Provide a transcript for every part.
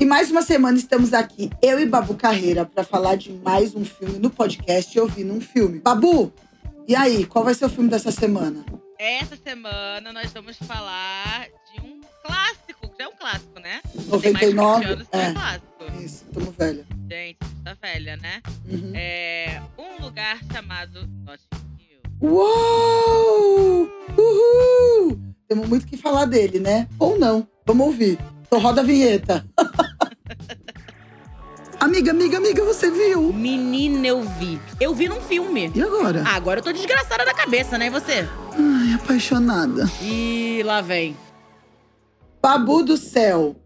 E mais uma semana estamos aqui, eu e Babu Carreira, para falar de mais um filme no podcast Ouvindo um Filme. Babu, e aí, qual vai ser o filme dessa semana? Essa semana nós vamos falar de um clássico, que é um clássico, né? 99? Tem mais de 20 anos, é. é um clássico. Isso, tamo velha. Gente, tá velha, né? Uhum. É um lugar chamado Notting Hill. Uou! Uhul! Temos muito o que falar dele, né? Ou não. Vamos ouvir. Então roda a vinheta. amiga, amiga, amiga, você viu? Menina, eu vi. Eu vi num filme. E agora? Ah, agora eu tô desgraçada da cabeça, né? E você? Ai, apaixonada. Ih, lá vem. Babu do Céu.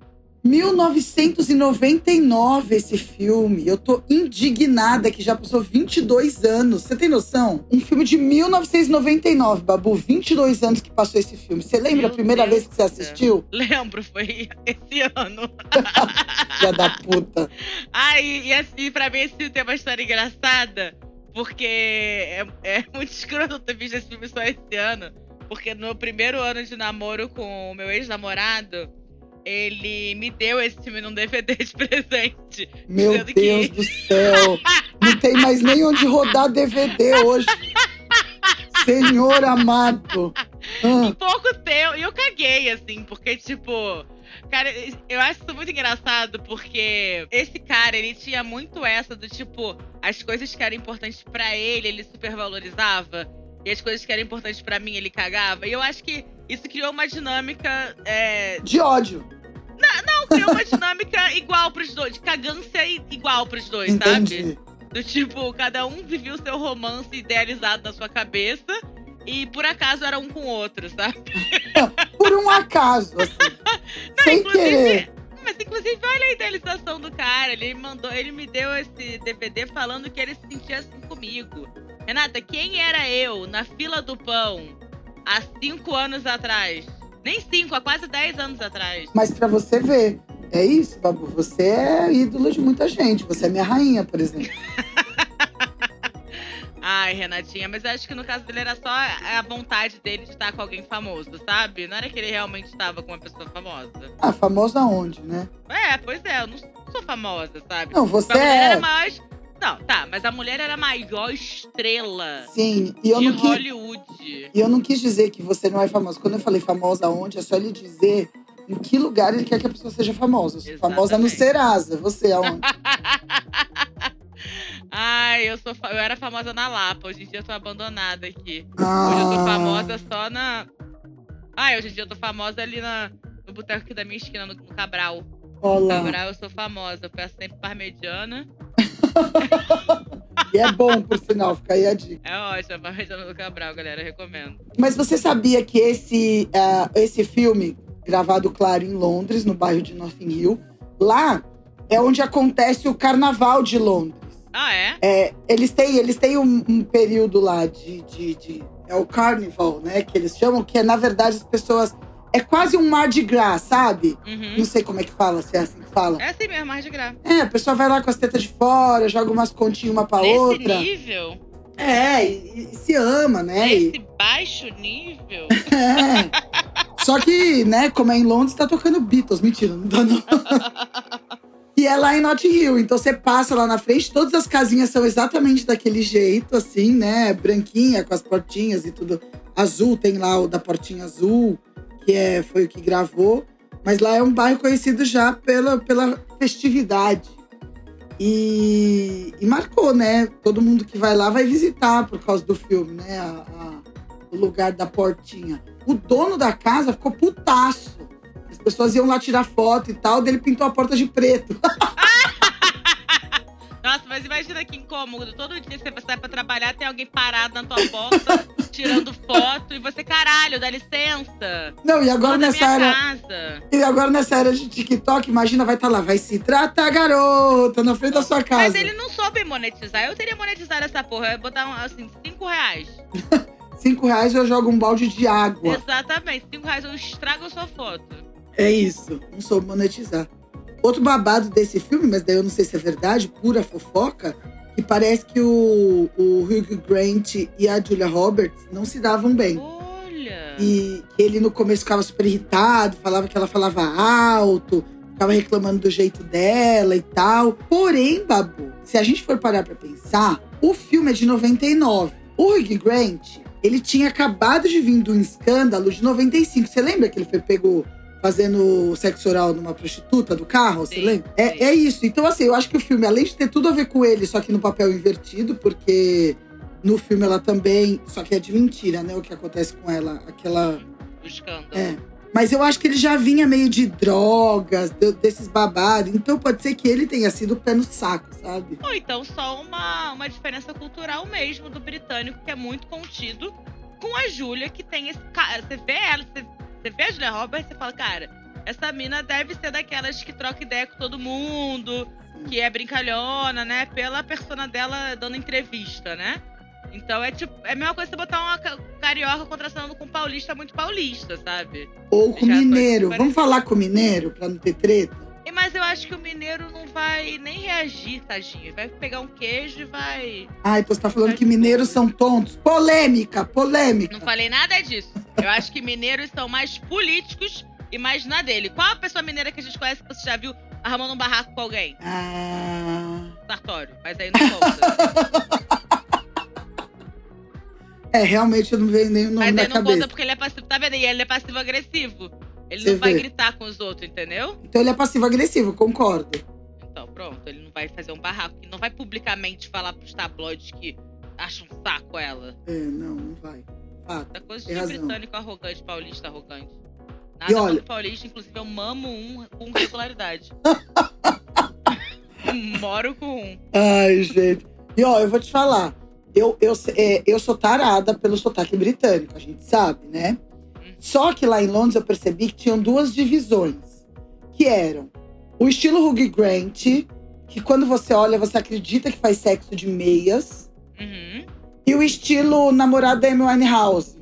1999 esse filme. Eu tô indignada que já passou 22 anos. Você tem noção? Um filme de 1999, Babu. 22 anos que passou esse filme. Você lembra Meu a primeira Deus vez que você assistiu? Lembro, foi esse ano. Filha da puta. Ai, e assim, pra mim esse filme tem uma história engraçada, porque é, é muito escroto eu ter visto esse filme só esse ano. Porque no meu primeiro ano de namoro com o meu ex-namorado, ele me deu esse filme num DVD de presente. Meu Deus que- do céu. Não tem mais nem onde rodar DVD hoje. Senhor amado. Em Ah, pouco tempo. E eu caguei, assim, porque, tipo. Cara, eu acho isso muito engraçado, porque esse cara, ele tinha muito essa do tipo, as coisas que eram importantes pra ele, ele supervalorizava. E as coisas que eram importantes pra mim, ele cagava. E eu acho que isso criou uma dinâmica. É, de ódio. não, criou uma dinâmica igual pros dois, de cagância igual pros dois, sabe? Entendi. Do tipo, cada um vivia o seu romance idealizado na sua cabeça. E por acaso era um com o outro, sabe? Por um acaso, assim. Não, sem querer. Mas inclusive, olha a idealização do cara. Ele mandou, ele me deu esse DVD falando que ele se sentia assim comigo. Renata, quem era eu na fila do pão há cinco anos atrás? Nem cinco, há quase dez anos atrás. Mas pra você ver, é isso, Babu. Você é ídolo de muita gente. Você é minha rainha, por exemplo. Ai, Renatinha, mas eu acho que no caso dele era só a vontade dele de estar com alguém famoso, sabe? Não era que ele realmente estava com uma pessoa famosa. Ah, famosa onde, né? É, pois é, eu não sou famosa, sabe? Não, você é. era a maior. Não, tá, mas a mulher era a maior estrela Sim, e eu, de não quis, Hollywood. e eu não quis dizer que você não é famosa. Quando eu falei famosa onde, é só ele dizer em que lugar ele quer que a pessoa seja famosa. Eu sou famosa no Exatamente. Serasa. Você aonde? Ai, eu sou eu era famosa na Lapa, hoje em dia eu tô abandonada aqui. Ah, Hoje eu tô famosa só na. Ai, hoje em dia eu tô famosa ali na, no boteco aqui da minha esquina, no, no Cabral. Olá. Cabral eu sou famosa, eu peço sempre parmegiana. E é bom, por sinal, fica aí a dica. É ótimo, a parmegiana do Cabral, galera, recomendo. Mas você sabia que esse, ah, esse filme, gravado, claro, em Londres, no bairro de Notting Hill, lá é onde acontece o carnaval de Londres. Ah, é? É, eles têm, eles têm um, um período lá de, de, de- É o carnival, né? Que eles chamam, que é, na verdade, as pessoas. É quase um mar de gras, sabe? Uhum. Não sei como é que fala, se é assim que fala. É assim mesmo, mais de graça. É, a pessoa vai lá com as tetas de fora, joga umas continhas uma pra Nesse outra. nível, É, e, e se ama, né? E- nesse baixo nível. É. Só que, né, como é em Londres, tá tocando Beatles. Mentira, não tá não. E é lá em Notting Hill. Então você passa lá na frente, todas as casinhas são exatamente daquele jeito, assim, né? Branquinha, com as portinhas e tudo. Azul, tem lá o da portinha azul, que é, foi o que gravou. Mas lá é um bairro conhecido já pela, pela festividade. E, e marcou, né? Todo mundo que vai lá vai visitar por causa do filme, né? A- a- o lugar da portinha. O dono da casa ficou putaço. As pessoas iam lá tirar foto e tal, dele pintou a porta de preto. Nossa, mas imagina que incômodo. Todo dia você sai pra trabalhar, tem alguém parado na tua porta, tirando foto, e você, caralho, dá licença. Não, e agora nessa era. casa. E agora nessa era de TikTok, imagina, vai estar lá, vai se tratar, garota, na frente da sua casa. Mas ele não soube monetizar. Eu teria monetizado essa porra. Eu ia botar, um, assim, 5 reais. Cinco reais eu jogo um balde de água. Exatamente. 5 reais eu estrago a sua foto. É isso, não soube monetizar. Outro babado desse filme, mas daí eu não sei se é verdade, pura fofoca, que parece que o, o Hugh Grant e a Julia Roberts não se davam bem. Olha. E ele no começo ficava super irritado, falava que ela falava alto, ficava reclamando do jeito dela e tal. Porém, Babu, se a gente for parar pra pensar, o filme é de 99. O Hugh Grant, ele tinha acabado de vir de um escândalo de 95. Você lembra que ele foi pego fazendo sexo oral numa prostituta do carro? Você Sim, lembra? sim. É, é isso. Então, assim, eu acho que o filme, além de ter tudo a ver com ele, só que no papel invertido, porque no filme ela também. Só que é de mentira, né? O que acontece com ela. Aquela. O escândalo. É. Mas eu acho que ele já vinha meio de drogas, de- desses babados. Então pode ser que ele tenha sido o pé no saco, sabe? Ou então só uma, uma diferença cultural mesmo do britânico, que é muito contido, com a Júlia, que tem esse cara. Você vê ela, você, você vê a Julia Roberts, você fala, cara, essa mina deve ser daquelas que troca ideia com todo mundo, que é brincalhona, né? Pela persona dela dando entrevista, né? Então é tipo, é a mesma coisa você botar uma ca- carioca contracenando com um paulista muito paulista, sabe? Ou com Já foi mineiro. Vamos falar com mineiro pra não ter treta? E, Mas eu acho que o mineiro não vai nem reagir, tadinho. Vai pegar um queijo e vai. Ah, então você tá falando que mineiros são tontos. Polêmica, polêmica. Não falei nada disso. Eu acho que mineiros são mais políticos e mais na dele. Qual a pessoa mineira que a gente conhece que você já viu arrumando um barraco com alguém? Ah. Sartório. Mas aí não conta. É, realmente eu não vejo o nome Mas aí não cabeça. conta porque ele é passivo. Tá vendo? E ele é passivo-agressivo. Ele Você não vai vê. gritar com os outros, entendeu? Então ele é passivo-agressivo, concordo. Então, pronto. Ele não vai fazer um barraco. Ele não vai publicamente falar pros tabloides que acha um saco ela. É, não, não vai. Fato. Essa coisa de razão. britânico arrogante, paulista arrogante. E Nada olha- contra paulista, inclusive eu mamo um com regularidade. Moro com um. Ai, gente. E ó, eu vou te falar. Eu, eu, é, eu sou tarada pelo sotaque britânico, a gente sabe, né? Só que lá em Londres eu percebi que tinham duas divisões. Que eram o estilo Hugh Grant, que quando você olha, você acredita que faz sexo de meias. Uhum. E o estilo namorado da Amy Winehouse.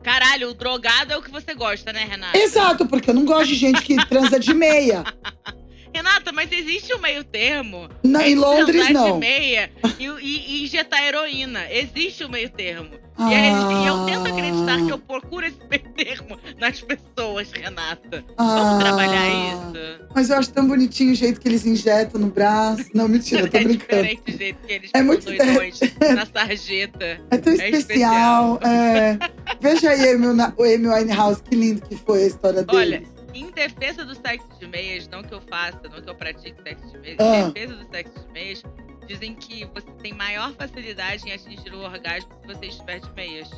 Caralho, o drogado é o que você gosta, né, Renata? Exato, porque eu não gosto de gente que transa de meia. Renata, mas existe um meio termo. Na, em Entre Londres, não. meia e, e- e injetar heroína. Existe um meio termo. E, aí, e eu tento acreditar que eu procuro esse meio termo nas pessoas, Renata. Vamos Ah, trabalhar isso? Mas eu acho tão bonitinho o jeito que eles injetam no braço. Não, mentira, eu tô é brincando. diferente o jeito que eles É é muito- doidões na sarjeta. É tão É especial. é. Veja aí o Amy Winehouse, que lindo que foi a história Olha, deles. Em defesa do sexo de meias, não que eu faça, não que eu pratique sexo de meias, Ah. em defesa do sexo de meias, dizem que você tem maior facilidade em atingir o orgasmo se você estiver de meias.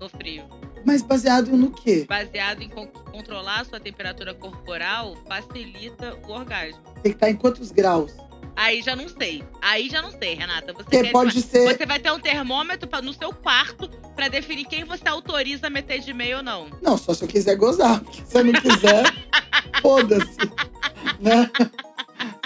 No frio. Mas baseado no quê? Baseado em con- controlar a sua temperatura corporal, facilita o orgasmo. Tem que estar em quantos graus? Aí já não sei. Aí já não sei, Renata. Você, pode ser. você vai ter um termômetro pra- no seu quarto pra definir quem você autoriza a meter de meia ou não. Não, só se eu quiser gozar. Porque se eu não quiser, foda-se. Né?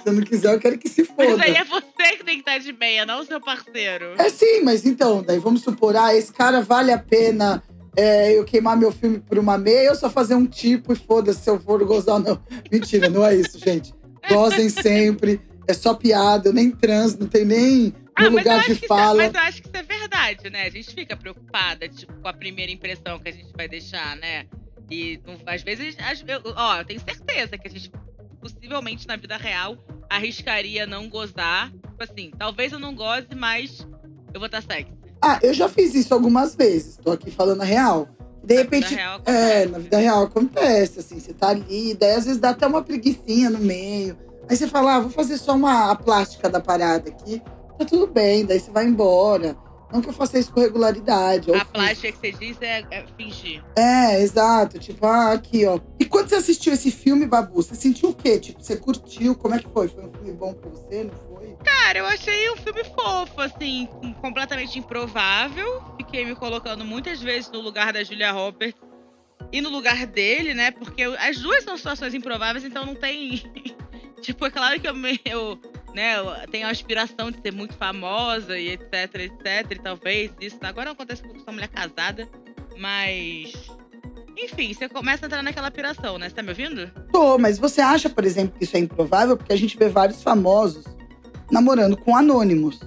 Se eu não quiser, eu quero que se Mas foda. aí é você que tem que estar de meia, não o seu parceiro. É sim, mas então, daí vamos supor, ah, esse cara vale a pena é, eu queimar meu filme por uma meia ou só fazer um tipo e foda-se se eu for gozar ou não. Mentira, não é isso, gente. Gozem sempre. É só piada, eu nem trans, não tem nem Ah, lugar de isso, fala. mas eu acho que isso é verdade, né? A gente fica preocupada, tipo, com a primeira impressão que a gente vai deixar, né? E não- às vezes, às- eu, ó, eu tenho certeza que a gente, possivelmente na vida real, arriscaria não gozar. Tipo assim, talvez eu não goze, mas eu vou estar sexy. Ah, eu já fiz isso algumas vezes, tô aqui falando a real. De Na repente, vida real é, na vida real acontece, assim, você tá ali, daí às vezes dá até uma preguiçinha no meio. Aí você fala, ah, vou fazer só uma a plástica da parada aqui, tá tudo bem, daí você vai embora. Não que eu faça isso com regularidade. A plástica que você diz é, é fingir. É, exato. Tipo, ah, aqui, ó. E quando você assistiu esse filme, Babu, você sentiu o quê? Tipo, você curtiu? Como é que foi? Foi um filme bom pra você, não foi? Cara, eu achei um filme fofo, assim, completamente improvável. Fiquei me colocando muitas vezes no lugar da Julia Roberts e no lugar dele, né? Porque as duas são situações improváveis, então não tem. Tipo, é claro que eu, eu, né, eu tenho a aspiração de ser muito famosa e etc, etc, e talvez isso. Agora não acontece porque eu sou mulher casada, mas. Enfim, você começa a entrar naquela piração, né? Você tá me ouvindo? Tô, mas você acha, por exemplo, que isso é improvável? Porque a gente vê vários famosos namorando com anônimos.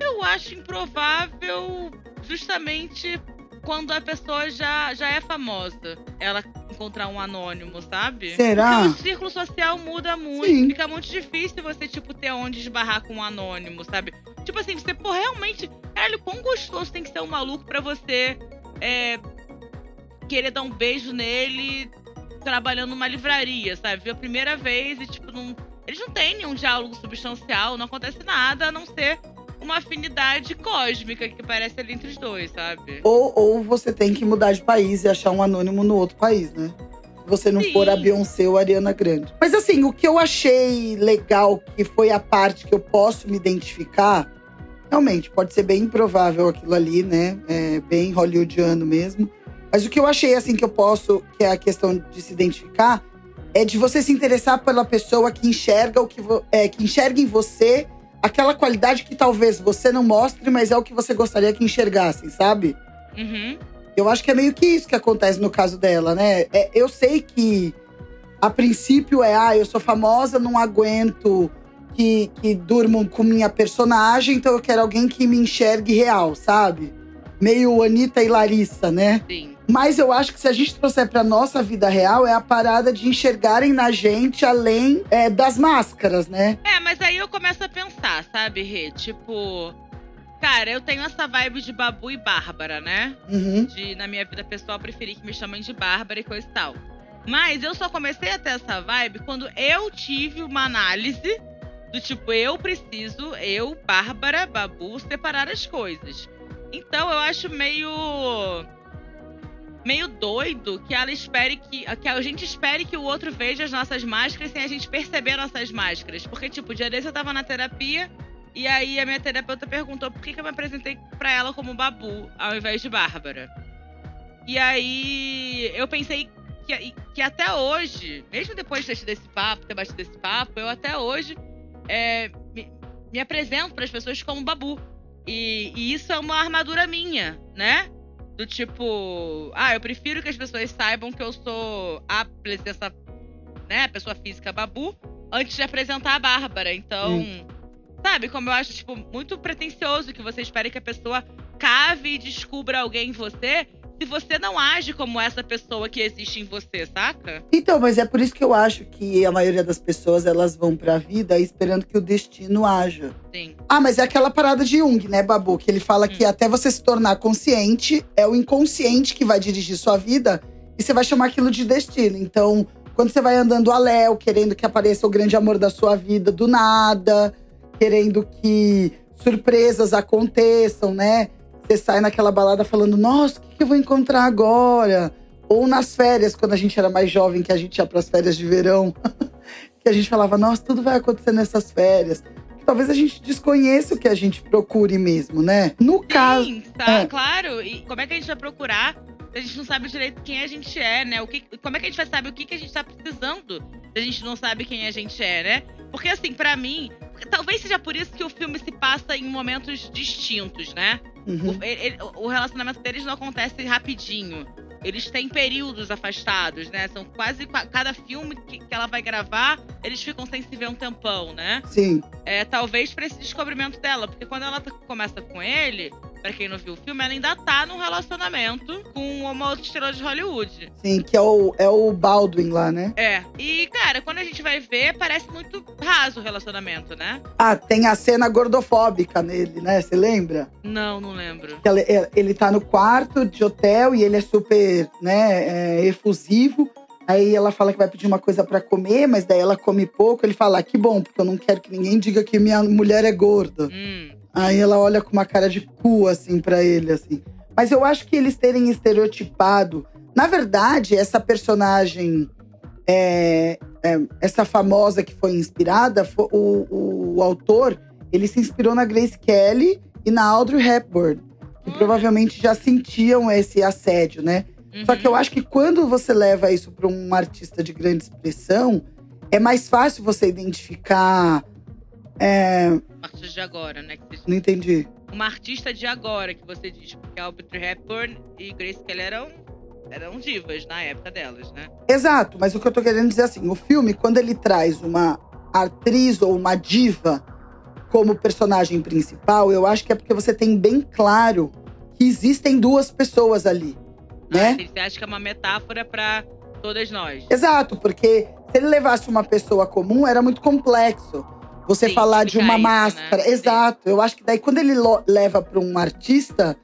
Eu acho improvável justamente quando a pessoa já, já é famosa. Ela encontrar um anônimo, sabe? Será? Porque o círculo social muda muito. Sim. Fica muito difícil você, tipo, ter onde esbarrar com um anônimo, sabe? Tipo assim, você, pô, realmente. Caralho, quão gostoso tem que ser um maluco pra você é, querer dar um beijo nele trabalhando numa livraria, sabe? Viu a primeira vez e, tipo, não. Eles não têm nenhum diálogo substancial, não acontece nada a não ser uma afinidade cósmica que parece ali entre os dois, sabe? Ou, ou você tem que mudar de país e achar um anônimo no outro país, né? Se você não Sim. for a Beyoncé ou a Ariana Grande. Mas assim, o que eu achei legal, que foi a parte que eu posso me identificar, realmente, pode ser bem improvável aquilo ali, né? É bem hollywoodiano mesmo. Mas o que eu achei, assim, que eu posso, que é a questão de se identificar, é de você se interessar pela pessoa que enxerga o que, é, que enxerga em você aquela qualidade que talvez você não mostre, mas é o que você gostaria que enxergassem, sabe? Uhum. Eu acho que é meio que isso que acontece no caso dela, né? É, eu sei que a princípio é, ah, eu sou famosa, não aguento que, que durmam com minha personagem, então eu quero alguém que me enxergue real, sabe? Meio Anitta e Larissa, né? Sim. Mas eu acho que se a gente trouxer pra nossa vida real, é a parada de enxergarem na gente além é, das máscaras, né? É, mas aí eu começo a pensar, sabe, Rê? Tipo. Cara, eu tenho essa vibe de Babu e Bárbara, né? Uhum. De, na minha vida pessoal, preferir que me chamem de Bárbara e coisa e tal. Mas eu só comecei a ter essa vibe quando eu tive uma análise do tipo, eu preciso, eu, Bárbara, Babu, separar as coisas. Então eu acho meio. Meio doido que ela espere que. que a gente espere que o outro veja as nossas máscaras sem a gente perceber nossas máscaras. Porque, tipo, dia desse eu tava na terapia e aí a minha terapeuta perguntou por que, que eu me apresentei pra ela como Babu ao invés de Bárbara. E aí eu pensei que, que até hoje, mesmo depois desse, desse papo, ter batido esse papo, eu até hoje é, me, me apresento para as pessoas como Babu. E, e isso é uma armadura minha, né? Do tipo, ah, eu prefiro que as pessoas saibam que eu sou a presença, né, a pessoa física Babu, antes de apresentar a Bárbara. Então, sabe, como eu acho, tipo, muito pretencioso que você espere que a pessoa cave e descubra alguém em você se você não age como essa pessoa que existe em você, saca? Então, mas é por isso que eu acho que a maioria das pessoas elas vão pra vida esperando que o destino haja. Sim. Ah, mas é aquela parada de Jung, né, Babu? Que ele fala que até você se tornar consciente, é o inconsciente que vai dirigir sua vida e você vai chamar aquilo de destino. Então, quando você vai andando a léu, querendo que apareça o grande amor da sua vida do nada, querendo que surpresas aconteçam, né? Você sai naquela balada falando, nossa, o que, que eu vou encontrar agora? Ou nas férias, quando a gente era mais jovem, que a gente ia pras férias de verão, que a gente falava, nossa, tudo vai acontecer nessas férias talvez a gente desconheça o que a gente procure mesmo, né? No caso. Sim, tá, é. claro. E como é que a gente vai procurar se a gente não sabe direito quem a gente é, né? O que, como é que a gente vai saber o que, que a gente tá precisando se a gente não sabe quem a gente é, né? Porque, assim, pra mim, talvez seja por isso que o filme se passa em momentos distintos, né? Uhum. O, ele- o relacionamento deles não acontece rapidinho. Eles têm períodos afastados, né? São quase qua- cada filme que, que ela vai gravar, eles ficam sem se ver um tempão, né? Sim. É, talvez pra esse descobrimento dela, porque quando ela tá- começa com ele, pra quem não viu o filme, ela ainda tá num relacionamento com uma outra estrela de Hollywood. Sim, que é o, é o Baldwin lá, né? É. E, cara, quando a gente vai ver, parece muito raso o relacionamento, né? Ah, tem a cena gordofóbica nele, né? Você lembra? Não, não lembro. Ela- é- ele tá no quarto de hotel e ele é super, né, é, efusivo. Aí ela fala que vai pedir uma coisa pra comer, mas daí ela come pouco. Ele fala, ah, que bom, porque eu não quero que ninguém diga que minha mulher é gorda. Hum. Aí ela olha com uma cara de cu, assim, pra ele, assim. Mas eu acho que eles terem estereotipado. Na verdade, essa personagem, é, é, essa famosa que foi inspirada, fo- o, o autor, ele se inspirou na Grace Kelly e na Audrey Hepburn, que Hum. provavelmente já sentiam esse assédio, né? Só Uhum. que eu acho que quando você leva isso para um artista de grande expressão, é mais fácil você identificar. É, Uma artista de agora, né? que você- não entendi. Uma artista de agora, que você diz. Porque a Audrey Hepburn e Grace Kelly eram, eram divas na época delas, né? Exato, mas o que eu tô querendo dizer é assim, o filme, quando ele traz uma atriz ou uma diva como personagem principal, eu acho que é porque você tem bem claro que existem duas pessoas ali, né? Ah, Você acha que é uma metáfora pra Todas nós. Exato, porque se ele levasse uma pessoa comum, era muito complexo. Você Sim, falar de uma isso, máscara. né? Exato. Eu acho que daí, quando ele leva para um artista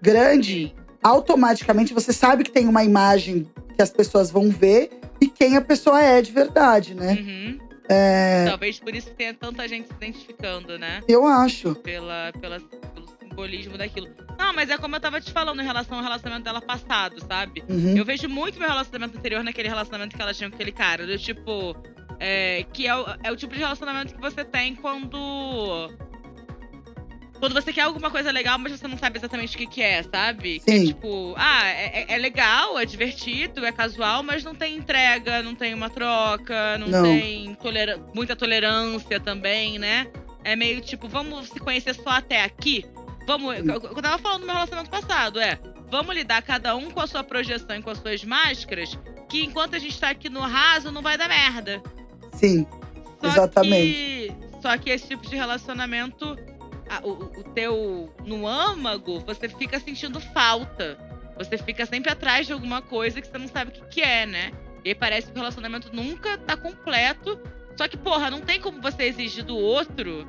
grande, automaticamente você sabe que tem uma imagem que as pessoas vão ver e quem a pessoa é de verdade, né? Uhum. É, Talvez por isso tenha tanta gente se identificando, né? eu acho. Pela, pela, pelo simbolismo daquilo. Não, mas é como eu tava te falando em relação ao relacionamento dela passado, sabe? Uhum. Eu vejo muito meu relacionamento anterior naquele relacionamento que ela tinha com aquele cara. Do tipo. É, que é o, é o tipo de relacionamento que você tem quando. Quando você quer alguma coisa legal, mas você não sabe exatamente o que, que é, sabe? Que é Sim. tipo, ah, é, é- é legal, é divertido, é casual, mas não tem entrega, não tem uma troca, não, Não. tem tolera- muita tolerância também, né? É meio tipo, vamos se conhecer só até aqui? Vamos. Eu, eu tava falando do meu relacionamento passado, é. Vamos lidar cada um com a sua projeção e com as suas máscaras, que enquanto a gente tá aqui no raso, não vai dar merda. Sim. Só Exatamente. Que, só que esse tipo de relacionamento, a- o, o teu no âmago, você fica sentindo falta. Você fica sempre atrás de alguma coisa que você não sabe o que, que é, né? E aí parece que o relacionamento nunca tá completo. Só que, porra, não tem como você exigir do outro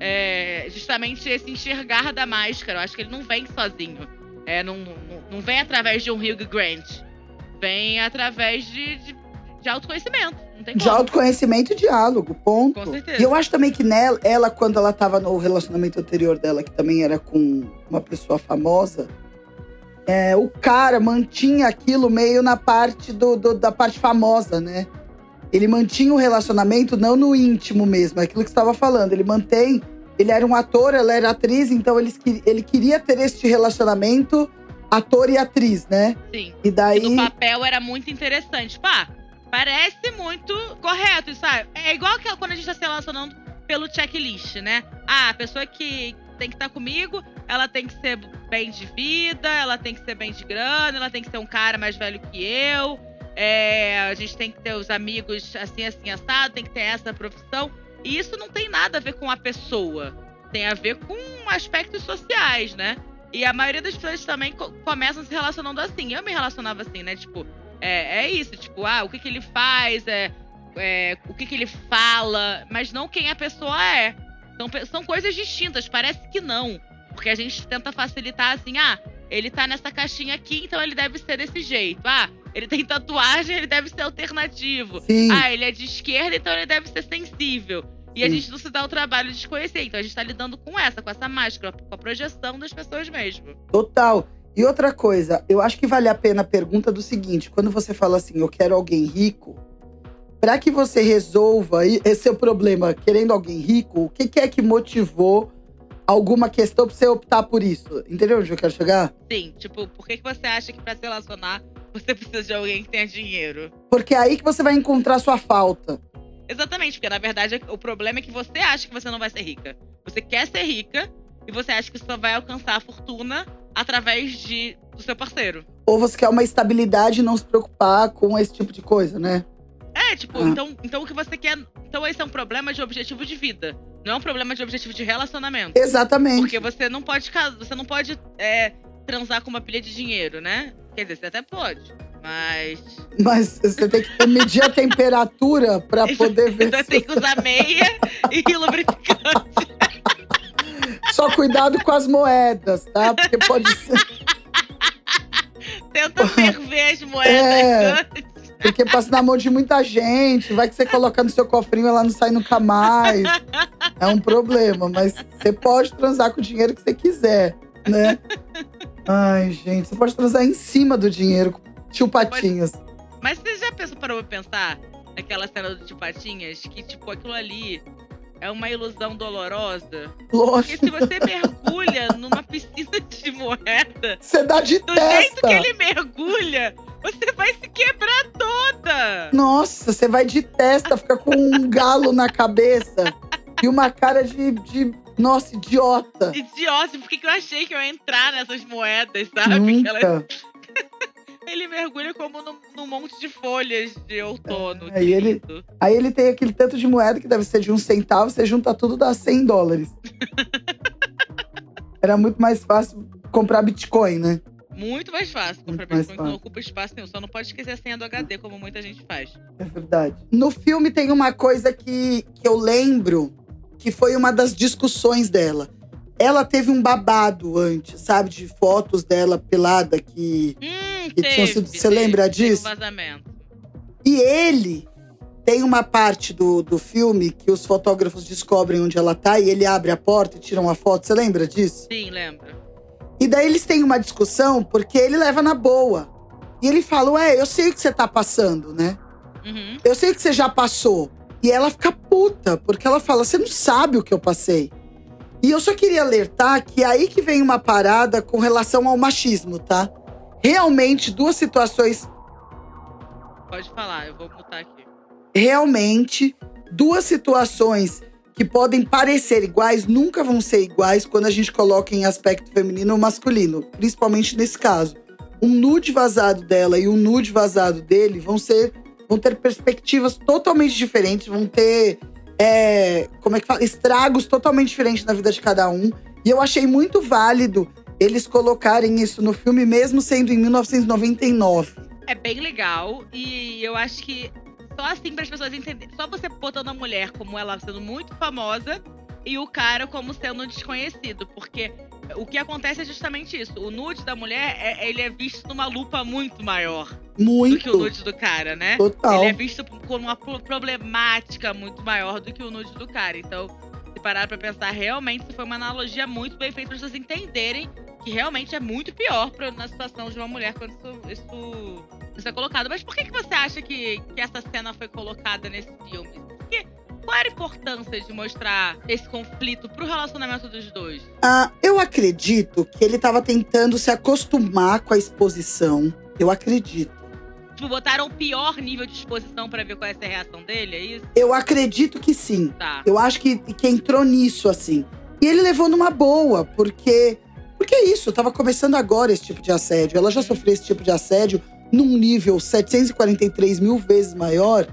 é, justamente esse enxergar da máscara. Eu acho que ele não vem sozinho. É, não, não, não vem através de um Hugh Grant. Vem através de, de, de autoconhecimento. Não tem De como. autoconhecimento e diálogo, ponto. Com certeza. E eu acho também que nela, ela, quando ela tava no relacionamento anterior dela, que também era com uma pessoa famosa, é, o cara mantinha aquilo meio na parte do, do- da parte famosa, né? Ele mantinha o relacionamento não no íntimo mesmo, é aquilo que você estava falando. Ele mantém. Ele era um ator, ela era atriz, então que- ele queria ter este relacionamento ator e atriz, né? Sim. E daí. E no papel era muito interessante. Pá, parece muito correto, sabe? É igual que quando a gente tá se relacionando pelo checklist, né? Ah, a pessoa que tem que estar comigo, ela tem que ser bem de vida, ela tem que ser bem de grana, ela tem que ser um cara mais velho que eu. é, a gente tem que ter os amigos assim, assim, assado, tem que ter essa profissão. E isso não tem nada a ver com a pessoa. Tem a ver com aspectos sociais, né? E a maioria das pessoas também co- começam se relacionando assim. Eu me relacionava assim, né? Tipo, é, é isso. Tipo, ah, o que, que ele faz, é, é, o que, que ele fala, mas não quem a pessoa é. São, são coisas distintas, parece que não. Porque a gente tenta facilitar assim, ah, ele tá nessa caixinha aqui, então ele deve ser desse jeito. Ah, ele tem tatuagem, ele deve ser alternativo. Sim. Ah, ele é de esquerda, então ele deve ser sensível. E a gente não se dá o trabalho de desconhecer. Então a gente tá lidando com essa, com essa máscara, com a projeção das pessoas mesmo. Total. E outra coisa, eu acho que vale a pena a pergunta do seguinte: quando você fala assim, eu quero alguém rico, para que você resolva esse seu problema, querendo alguém rico, o que, que é que motivou alguma questão pra você optar por isso? Entendeu onde eu quero chegar? Sim, tipo, por que, que você acha que pra se relacionar você precisa de alguém que tenha dinheiro? Porque é aí que você vai encontrar sua falta. Exatamente, porque na verdade o problema é que você acha que você não vai ser rica. Você quer ser rica e você acha que só vai alcançar a fortuna através de, do seu parceiro. Ou você quer uma estabilidade e não se preocupar com esse tipo de coisa, né? É, tipo, Ah. então, então o que você quer. Então esse é um problema de objetivo de vida. Não é um problema de objetivo de relacionamento. Exatamente. Porque você não pode você não pode é, transar com uma pilha de dinheiro, né? Quer dizer, você até pode. Mas. Mas você tem que medir a temperatura pra poder ver. Você se- tem que usar meia e lubrificante. Cuidado com as moedas, tá? Porque pode ser. Tenta ferver as moedas É. antes. Porque passa na mão de muita gente. Vai que você coloca no seu cofrinho ela não sai nunca mais. É um problema. Mas você pode transar com o dinheiro que você quiser, né? Ai, gente. Você pode transar em cima do dinheiro com tio Patinhas. Mas você já pensou, parou pra pensar naquela cena do Tio Patinhas? Que, tipo, aquilo ali é uma ilusão dolorosa? Porque Lógico. se você mergulha numa piscina de moeda, Você dá de do jeito testa. que ele mergulha, você vai se quebrar toda! Nossa, você vai de testa, fica com um galo na cabeça e uma cara de, de nossa, idiota. Idiota, por que eu achei que eu ia entrar nessas moedas, sabe? Nunca. Ele mergulha como num, num monte de folhas de outono. É, e ele-. Aí ele tem aquele tanto de moeda que deve ser de um centavo, você junta tudo, dá 100 dólares. Era muito mais fácil comprar Bitcoin, né? Muito mais fácil comprar Muito Bitcoin, que não ocupa espaço nenhum. Só não pode esquecer a senha do HD, como muita gente faz. É verdade. No filme tem uma coisa que, que eu lembro que foi uma das discussões dela. Ela teve um babado antes, sabe? De fotos dela pelada que. Hum, teve, sido- você teve, lembra teve um disso? vazamento. E ele tem uma parte do, do filme que os fotógrafos descobrem onde ela tá e ele abre a porta e tira uma foto. Você lembra disso? Sim, lembra. E daí eles têm uma discussão porque ele leva na boa. E ele fala: Ué, eu sei o que você tá passando, né? Uhum. Eu sei o que você já passou. E ela fica puta, porque ela fala: Você não sabe o que eu passei. E eu só queria alertar que é aí que vem uma parada com relação ao machismo, tá? Realmente, duas situações Pode falar, eu vou mutar aqui. realmente duas situações que podem parecer iguais nunca vão ser iguais quando a gente coloca em aspecto feminino ou masculino, principalmente nesse caso. Um nude vazado dela e um nude vazado dele vão ser vão ter perspectivas totalmente diferentes, vão ter é, como é que fala, estragos totalmente diferentes na vida de cada um. E eu achei muito válido eles colocarem isso no filme mesmo sendo em 1999. É bem legal e eu acho que só assim para as pessoas entenderem. Só você botando a mulher como ela sendo muito famosa e o cara como sendo um desconhecido. Porque o que acontece é justamente isso. O nude da mulher, é- ele é visto numa lupa muito maior do que o Muito. nude do cara, né? Total. Ele é visto como uma pro- problemática muito maior do que o nude do cara. Então, parar pra pensar, realmente foi uma analogia muito bem feita para vocês entenderem que realmente é muito pior pra, na situação de uma mulher quando isso, isso, isso é colocado. Mas por que, que você acha que, que essa cena foi colocada nesse filme? Porque, qual era a importância de mostrar esse conflito pro relacionamento dos dois? Ah, eu acredito que ele tava tentando se acostumar com a exposição. Eu acredito. Tipo, botaram o pior nível de exposição pra ver qual ser a reação dele, é isso? Eu acredito que sim. Tá. Eu acho que, que entrou nisso, assim. E ele levou numa boa, porque. Porque é isso, tava começando agora esse tipo de assédio. Ela já sofreu esse tipo de assédio num nível 743 mil vezes maior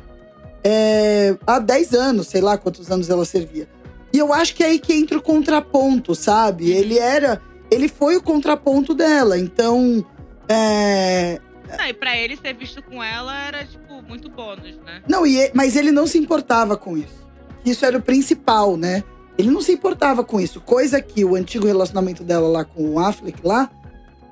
é, há 10 anos, sei lá quantos anos ela servia. E eu acho que é aí que entra o contraponto, sabe? Ele era. Ele foi o contraponto dela. Então. É, Não, e pra ele ser visto com ela era, tipo, muito bônus, né? Não, e, e- mas ele não se importava com isso. Isso era o principal, né? Ele não se importava com isso. Coisa que o antigo relacionamento dela lá com o Affleck lá,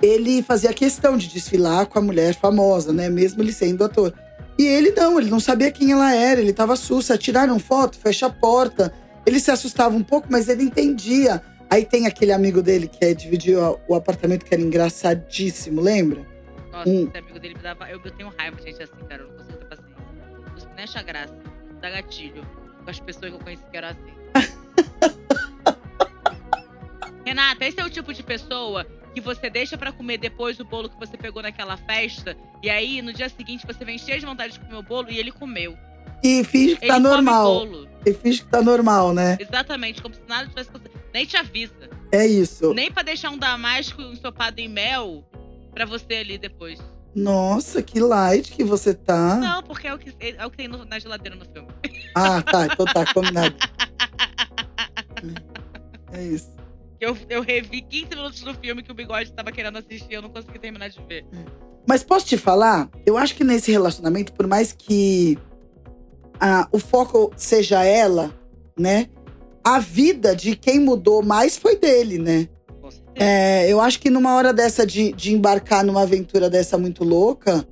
ele fazia questão de desfilar com a mulher famosa, né? Mesmo ele sendo ator. E ele não, ele não sabia quem ela era, ele tava sussa. Tiraram foto, fecha a porta. Ele se assustava um pouco, mas ele entendia. Aí tem aquele amigo dele que é, dividiu o apartamento, que era engraçadíssimo, lembra? Nossa, esse amigo dele me dava. Eu, eu tenho raiva de gente assim, cara. Eu não consigo ter paciência. Não nem achar graça. Dá gatilho com as pessoas que eu conheci que eram assim. Renata, esse é o tipo de pessoa que você deixa pra comer depois do bolo que você pegou naquela festa. E aí, no dia seguinte, você vem cheio de vontade de comer o bolo e ele comeu. E finge que Ele tá normal. E finge que tá normal, né? Exatamente, como se nada tivesse acontecido. Nem te avisa. É isso. Nem pra deixar um damasco ensopado em mel pra você ali depois. Nossa, que light que você tá. Não, porque é o que, é o que tem no- na geladeira no filme. Ah, tá. Então tá, combinado. É isso. Eu, eu revi 15 minutos do filme que o Bigode tava querendo assistir, eu não consegui terminar de ver. Mas posso te falar? Eu acho que nesse relacionamento, por mais que ah, o foco seja ela, né? A vida de quem mudou mais foi dele, né? É, eu acho que numa hora dessa de, de embarcar numa aventura dessa muito louca,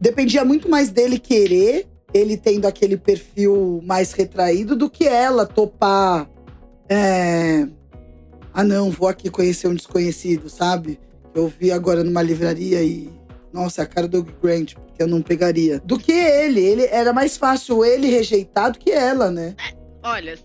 dependia muito mais dele querer, ele tendo aquele perfil mais retraído, do que ela topar. é, ah, não, vou aqui conhecer um desconhecido, sabe? Eu vi agora numa livraria e. Nossa, a cara do Grant, porque eu não pegaria. Do que ele. Ele era mais fácil ele rejeitar do que ela, né? Olha,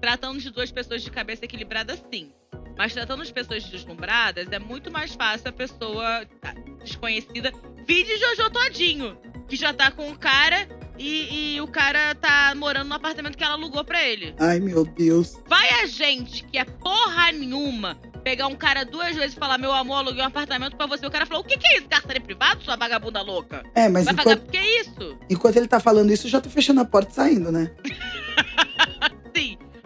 tratando de duas pessoas de cabeça equilibrada, sim. Mas tratando de pessoas deslumbradas, é muito mais fácil a pessoa ah, desconhecida vir de Jojo todinho. Que já tá com o cara e, e o cara tá morando no apartamento que ela alugou pra ele. Ai, meu Deus. Vai a gente, que é porra nenhuma, pegar um cara duas vezes e falar: Meu amor, aluguei um apartamento pra você. O cara falou: O que, que é isso? Cárcere privado, sua vagabunda louca? É, mas Vai pagar enquanto, por que isso? enquanto ele tá falando isso, eu já tô fechando a porta e saindo, né?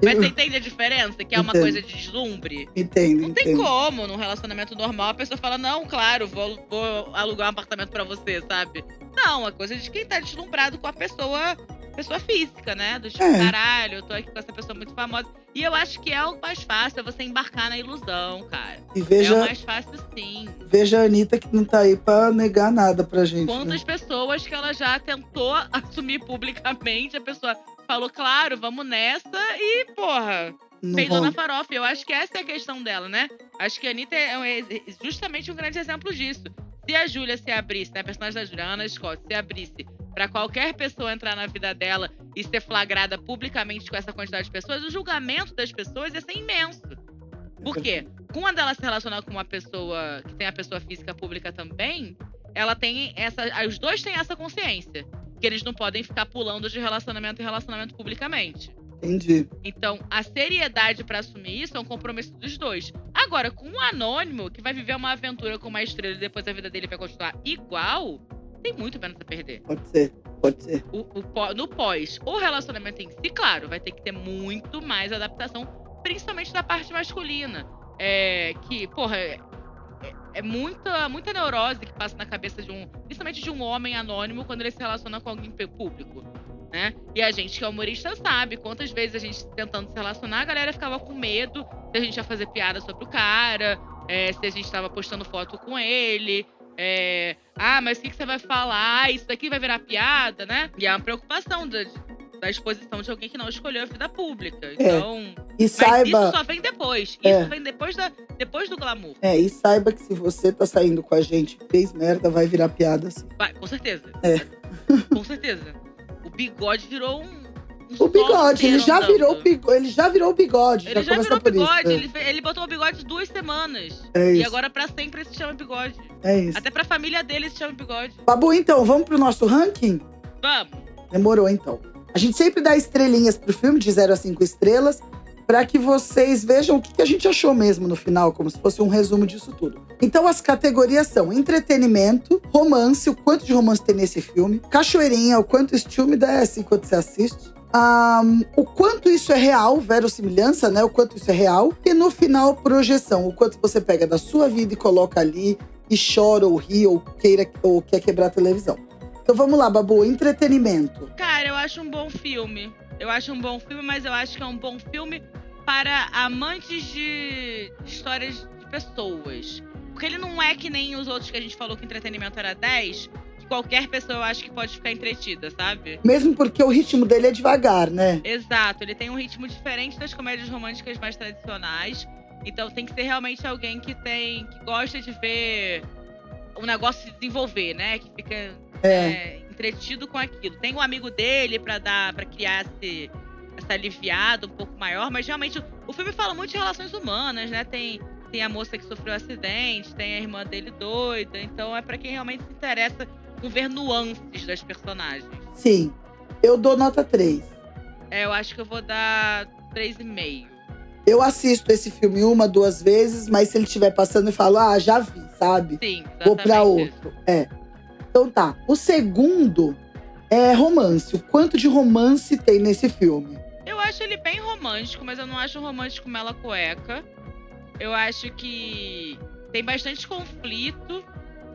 Mas você entende a diferença? Que é uma Entendo. coisa de deslumbre? Entendo, Não tem entendo. como, num relacionamento normal, a pessoa fala, não, claro, vou, vou alugar um apartamento pra você, sabe? Não, é coisa de quem tá deslumbrado com a pessoa, pessoa física, né? Do tipo, É. caralho, eu tô aqui com essa pessoa muito famosa. E eu acho que é o mais fácil, é você embarcar na ilusão, cara. E É o veja, mais fácil sim. veja a Anitta que não tá aí pra negar nada pra gente. né? Quantas pessoas que ela já tentou assumir publicamente, a pessoa falou, claro, vamos nessa, e, porra, Não peidou na farofa. Eu acho que essa é a questão dela, né? Acho que a Anitta é justamente um grande exemplo disso. Se a Júlia se abrisse, né? A personagem da Júlia, Ana Scott, se abrisse pra qualquer pessoa entrar na vida dela e ser flagrada publicamente com essa quantidade de pessoas, o julgamento das pessoas ia ser imenso. Por quê? Quando ela se relacionar com uma pessoa que tem a pessoa física pública também, ela tem essa. Os dois têm essa consciência. Que eles não podem ficar pulando de relacionamento em relacionamento publicamente. Entendi. Então, a seriedade pra assumir isso é um compromisso dos dois. Agora, com um anônimo que vai viver uma aventura com uma estrela e depois a vida dele vai continuar igual, tem muito menos a perder. Pode ser, pode ser. O- o no pós, o relacionamento em si, claro, vai ter que ter muito mais adaptação, principalmente da parte masculina. É, que, porra, é, é- é muita, muita neurose que passa na cabeça de um. Principalmente de um homem anônimo quando ele se relaciona com alguém público. Né? E a gente que é humorista sabe quantas vezes a gente tentando se relacionar, a galera ficava com medo se a gente ia fazer piada sobre o cara, é, se a gente tava postando foto com ele. é, ah, mas o que, que você vai falar? Isso daqui vai virar piada, né? E é uma preocupação da, da exposição de alguém que não escolheu a vida pública. Então. E Mas saiba, isso só vem depois. É. Isso vem depois, da, depois do glamour. é, e saiba que se você tá saindo com a gente fez merda, vai virar piada assim. Vai, com certeza. É. Com certeza. O bigode virou um. O bigode, ele já virou o andando. bigode, ele já virou o bigode. Ele já começa virou bigode. Isso. Ele, ele botou o bigode duas semanas. É, é E agora pra sempre se chama bigode. É isso. Até pra família dele se chama bigode. Babu, então, vamos pro nosso ranking? Vamos. Demorou, então. A gente sempre dá estrelinhas pro filme, de 0 a 5 estrelas, para que vocês vejam o que a gente achou mesmo no final, como se fosse um resumo disso tudo. Então, as categorias são entretenimento, romance, o quanto de romance tem nesse filme, cachoeirinha, o quanto esse filme desce enquanto você assiste. Ahn, o quanto isso é real, verossimilhança, né? O quanto isso é real. E no final, projeção. O quanto você pega da sua vida e coloca ali e chora ou ri ou queira ou quer quebrar a televisão. Então vamos lá, Babu. Entretenimento. Cara, eu acho um bom filme. Eu acho um bom filme, mas eu acho que é um bom filme para amantes de histórias de pessoas. Porque ele não é que nem os outros que a gente falou que entretenimento era 10, que qualquer pessoa eu acho que pode ficar entretida, sabe? Mesmo porque o ritmo dele é devagar, né? Exato, ele tem um ritmo diferente das comédias românticas mais tradicionais. Então tem que ser realmente alguém que tem. que gosta de ver o negócio se desenvolver, né? Que fica É. é, entretido com aquilo. Tem um amigo dele pra dar, para criar esse, essa aliviada um pouco maior, mas realmente o, o filme fala muito de relações humanas, né? Tem, tem a moça que sofreu um acidente, tem a irmã dele doida, então é pra quem realmente se interessa ver nuances das personagens. Sim. Eu dou nota 3. É, eu acho que eu vou dar 3,5. Eu assisto esse filme uma, duas vezes, mas se ele estiver passando, eu falo, ah, já vi, sabe? Sim, Vou pra exatamente. outro. É. Então tá. O segundo é romance. O quanto de romance tem nesse filme? Eu acho ele bem romântico, mas eu não acho romântico mela cueca. Eu acho que tem bastante conflito.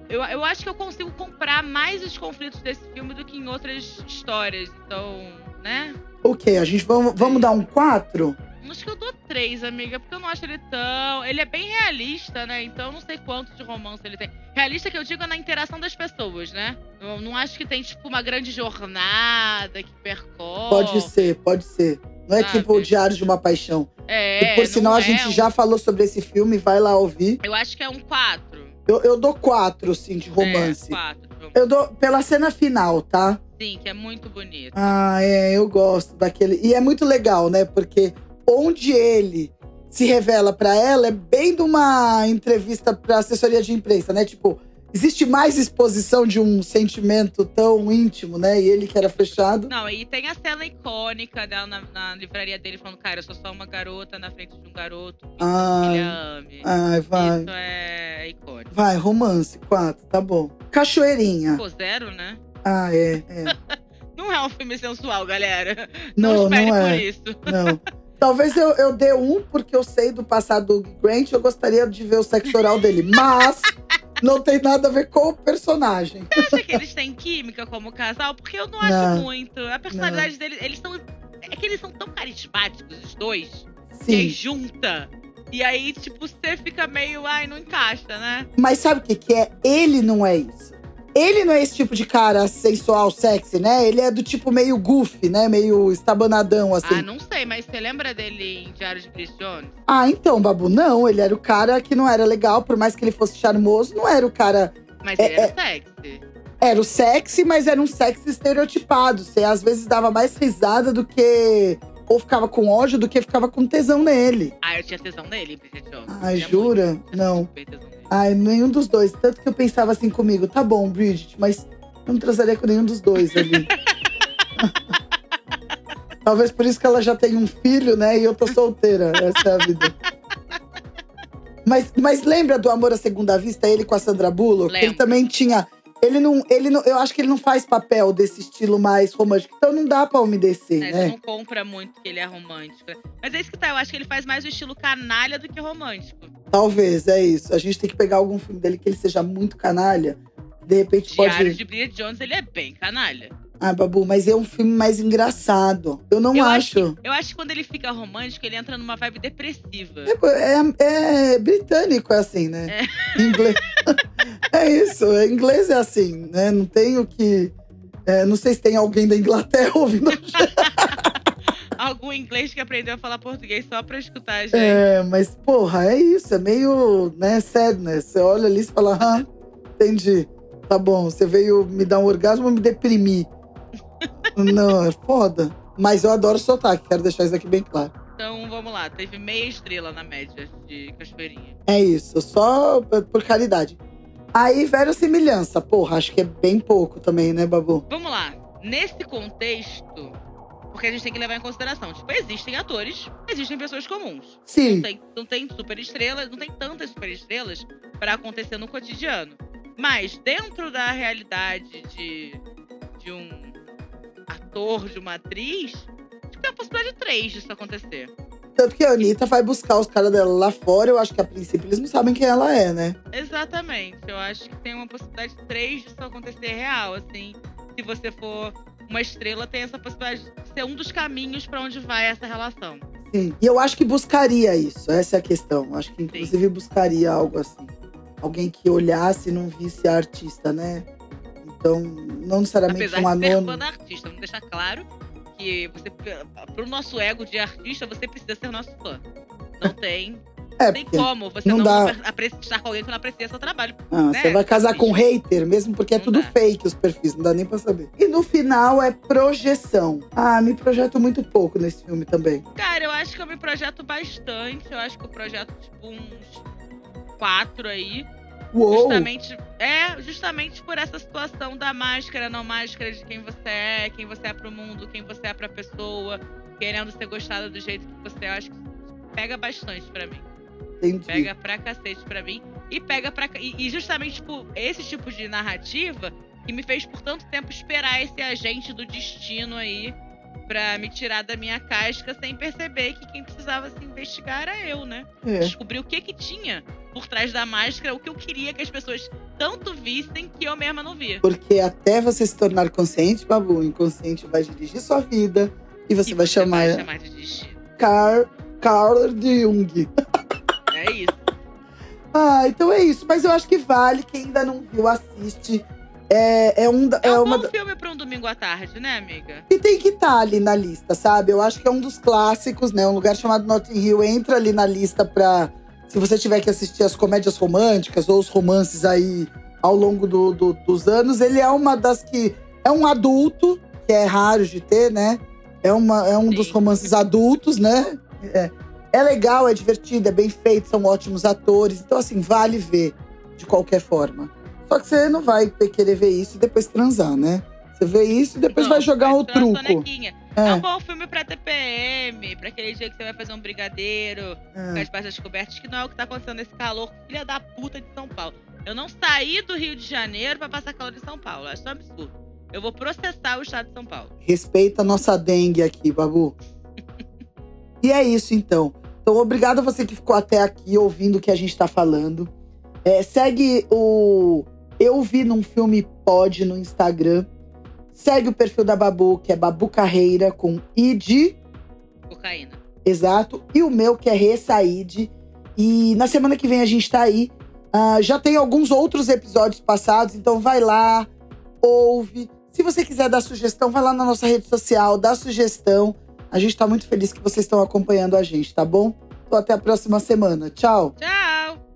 Eu, eu acho que eu consigo comprar mais os conflitos desse filme do que em outras histórias. Então, né? Ok, a gente vamos, vamos dar um 4? Acho que eu dou três, amiga, porque eu não acho ele tão. Ele é bem realista, né? Então eu não sei quanto de romance ele tem. Realista que eu digo é na interação das pessoas, né? Eu não acho que tem, tipo, uma grande jornada que percorre. Pode ser, pode ser. Não é Sabe? tipo o Diário de uma Paixão. É, e por sinal, não a gente é um- já falou sobre esse filme, vai lá ouvir. Eu acho que é um quatro. Eu, eu dou 4, sim, de romance. É, romance. eu dou pela cena final, tá? Sim, que é muito bonito. Ah, é, eu gosto daquele. E é muito legal, né? Porque onde ele se revela pra ela é bem de uma entrevista pra assessoria de imprensa, né? Tipo, existe mais exposição de um sentimento tão íntimo, né? E ele que era fechado. Não, e tem a cena icônica dela na, na livraria dele falando, cara, eu sou só uma garota na frente de um garoto. Que Ai, ame. ai, vai. Isso é icônico. Vai, romance, 4, tá bom. Cachoeirinha. Pô, zero, né? Ah, é, é. Não é um filme sensual, galera. Não, Não não por é. isso. Não. Talvez eu, eu dê um, porque eu sei do passado do Grant, eu gostaria de ver o sexo oral dele. Mas não tem nada a ver com o personagem. Você acha que eles têm química como casal? Porque eu não acho Não. muito. A personalidade deles, eles são. É que eles são tão carismáticos, os dois, que Sim. junta. E aí, tipo, você fica meio, ai, não encaixa, né? Mas sabe o que, que é? Ele não é isso. Ele não é esse tipo de cara sensual, sexy, né? Ele é do tipo meio goofy, né? Meio estabanadão, assim. Ah, não sei, mas você lembra dele em Diário de Jones? Ah, então, Babu, não. Ele era o cara que não era legal, por mais que ele fosse charmoso, não era o cara. Mas É, ele era sexy. Era o sexy, mas era um sexy estereotipado. Você às vezes dava mais risada do que. Ou ficava com ódio do que ficava com tesão nele. Ah, eu tinha tesão nele Bridget Jones. Tinha jura? muito, Não. Ai, nenhum dos dois. Tanto que eu pensava assim comigo, tá bom, Bridget, mas eu não transaria com nenhum dos dois ali. Talvez por isso que ela já tem um filho, né? E eu tô solteira. Essa é a vida. Mas, mas lembra do Amor à Segunda Vista, ele com a Sandra Bullock? Ele também tinha. Ele não, ele não. Eu acho que ele não faz papel desse estilo mais romântico. Então não dá pra umedecer, É, né? Você não compra muito que ele é romântico. Mas é isso que tá, eu acho que ele faz mais o estilo canalha do que romântico. Talvez, é isso. A gente tem que pegar algum filme dele que ele seja muito canalha. De repente pode. Diário de Bridget Jones, ele é bem canalha. Ah, Babu, mas é um filme mais engraçado. Eu não Eu acho. Eu acho que quando ele fica romântico, ele entra numa vibe depressiva. É, é- é britânico, é assim, né? Inglês. é isso, é, inglês é assim, né? Não tem o que. é, não sei se tem alguém da Inglaterra ouvindo. a gente. Algum inglês que aprendeu a falar português só pra escutar a gente. É, mas, porra, é isso. É meio, né, sadness. Você olha ali e fala, ah, entendi. Tá bom, você veio me dar um orgasmo ou me deprimir? Não, é foda. Mas eu adoro sotaque, quero deixar isso aqui bem claro. Então vamos lá, teve meia estrela na média de Cachoeirinha. É isso, só por caridade. Aí, verossimilhança. Porra, acho que é bem pouco também, né, Babu? Vamos lá, nesse contexto, porque a gente tem que levar em consideração, tipo, existem atores, existem pessoas comuns. Não Sim, tem, não tem super estrelas, não tem tantas super estrelas pra acontecer no cotidiano. Mas dentro da realidade de, de um ator, de uma atriz, acho que tem a possibilidade de três disso acontecer. tanto que a Anitta vai buscar os caras dela lá fora. Eu acho que a princípio eles não sabem quem ela é, né? Exatamente. Eu acho que tem uma possibilidade de três disso acontecer real, assim. Se você for uma estrela, tem essa possibilidade de ser um dos caminhos pra onde vai essa relação. Sim. E eu acho que buscaria isso, essa é a questão. Acho que inclusive buscaria algo assim. Alguém que olhasse e não visse a artista, né? Então, não necessariamente Apesar um de ser da artista, vamos deixar claro que você, pro nosso ego de artista, você precisa ser nosso fã. Não tem, É, não tem como você não não, dá. estar com alguém que não aprecia seu trabalho. ah, né? você vai casar com um hater, mesmo porque é Não tudo dá. fake os perfis, não dá nem pra saber. E no final é projeção. Ah, me projeto muito pouco nesse filme também. Cara, eu acho que eu me projeto bastante. Eu acho que eu projeto, tipo, uns quatro aí. Uou! Justamente, é, justamente por essa situação da máscara, não máscara de quem você é, quem você é pro mundo, quem você é pra pessoa, querendo ser gostada do jeito que você é. Acho que pega bastante pra mim. Entendi. Pega pra cacete pra mim. E pega pra. E, justamente, tipo, esse tipo de narrativa que me fez por tanto tempo esperar esse agente do destino aí pra me tirar da minha casca sem perceber que quem precisava se investigar era eu, né? É. Descobrir o que que tinha por trás da máscara, o que eu queria que as pessoas tanto vissem que eu mesma não via. Porque até você se tornar consciente, Babu, o inconsciente vai dirigir sua vida e você E vai chamar, vai chamar de destino. Carl, Carl de Jung. É isso. Ah, então é isso. Mas eu acho que vale. Quem ainda não viu, assiste. É, é um, É é um uma bom filme pra um domingo à tarde, né, amiga? E tem que estar ali na lista, sabe? Eu acho que é um dos clássicos, né? Um lugar chamado Notting Hill entra ali na lista pra. Se você tiver que assistir as comédias românticas ou os romances aí ao longo do- do- dos anos, ele é uma das que. É um adulto, que é raro de ter, né? É, uma, é um Sim. dos romances adultos, né? É, é legal, é divertido, é bem feito, são ótimos atores. Então, assim, vale ver de qualquer forma. Só que você não vai querer ver isso e depois transar, né? Você vê isso e depois Não, vai jogar o truco. sonequinha. É. um É, bom filme pra TPM, pra aquele dia que você vai fazer um brigadeiro, com é. as baixas cobertas, que não é o que tá acontecendo nesse calor, filha da puta de São Paulo. Eu não saí do Rio de Janeiro pra passar calor em São Paulo. Acho um absurdo. Eu vou processar o estado de São Paulo. Respeita a nossa dengue aqui, Babu. E é isso, então. Então, obrigado a você que ficou até aqui ouvindo o que a gente tá falando. É, segue o Eu Vi Num Filme Pod no Instagram. Segue o perfil da Babu, que é Babu Carreira, com ID. Cocaína. Exato. E o meu, que é Ressaíde. E na semana que vem a gente tá aí. Ah, já tem alguns outros episódios passados, então vai lá, ouve. Se você quiser dar sugestão, vai lá na nossa rede social, dá sugestão. A gente tá muito feliz que vocês estão acompanhando a gente, tá bom? Então até a próxima semana. Tchau! Tchau!